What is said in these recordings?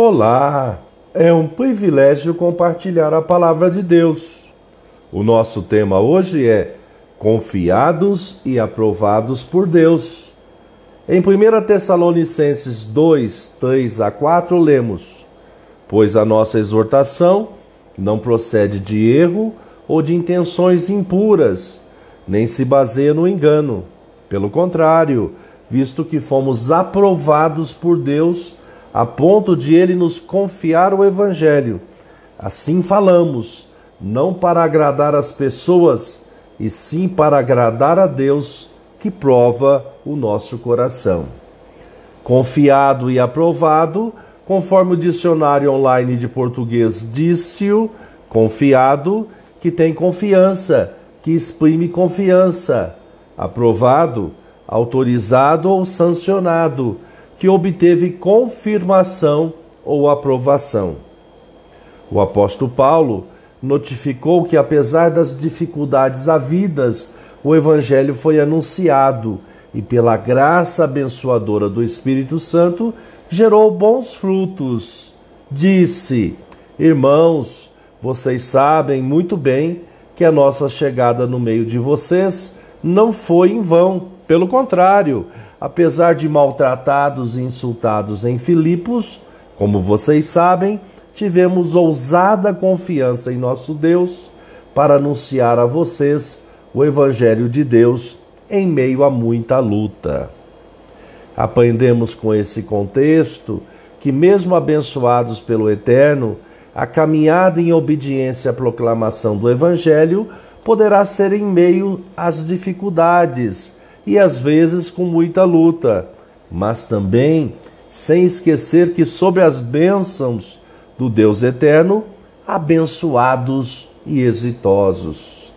Olá! É um privilégio compartilhar a palavra de Deus. O nosso tema hoje é Confiados e aprovados por Deus. Em 1 Tessalonicenses 2, 3 a 4, lemos: Pois a nossa exortação não procede de erro ou de intenções impuras, nem se baseia no engano. Pelo contrário, visto que fomos aprovados por Deus a ponto de ele nos confiar o Evangelho. Assim falamos, não para agradar as pessoas, e sim para agradar a Deus, que prova o nosso coração. Confiado e aprovado, conforme o dicionário online de português disse-o, confiado, que tem confiança, que exprime confiança. Aprovado, autorizado ou sancionado que obteve confirmação ou aprovação. O apóstolo Paulo notificou que, apesar das dificuldades havidas, o Evangelho foi anunciado e, pela graça abençoadora do Espírito Santo, gerou bons frutos. Disse: Irmãos, vocês sabem muito bem que a nossa chegada no meio de vocês não foi em vão. Pelo contrário, apesar de maltratados e insultados em Filipos, como vocês sabem, tivemos ousada confiança em nosso Deus para anunciar a vocês o Evangelho de Deus em meio a muita luta. Aprendemos com esse contexto que, mesmo abençoados pelo Eterno, a caminhada em obediência à proclamação do Evangelho poderá ser em meio às dificuldades e às vezes com muita luta, mas também sem esquecer que, sobre as bênçãos do Deus eterno, abençoados e exitosos.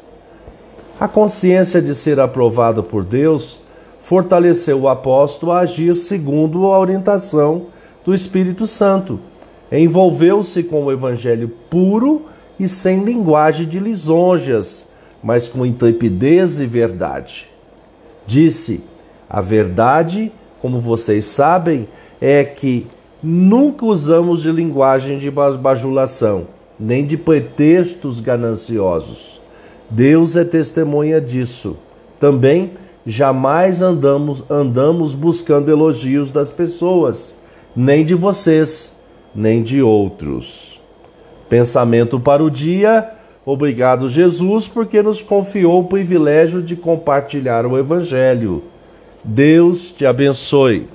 A consciência de ser aprovado por Deus fortaleceu o apóstolo a agir segundo a orientação do Espírito Santo. Envolveu-se com o evangelho puro e sem linguagem de lisonjas, mas com intrepidez e verdade. Disse: A verdade, como vocês sabem, é que nunca usamos de linguagem de bajulação, nem de pretextos gananciosos. Deus é testemunha disso. Também jamais andamos andamos buscando elogios das pessoas, nem de vocês, nem de outros. Pensamento para o dia Obrigado, Jesus, porque nos confiou o privilégio de compartilhar o Evangelho. Deus te abençoe.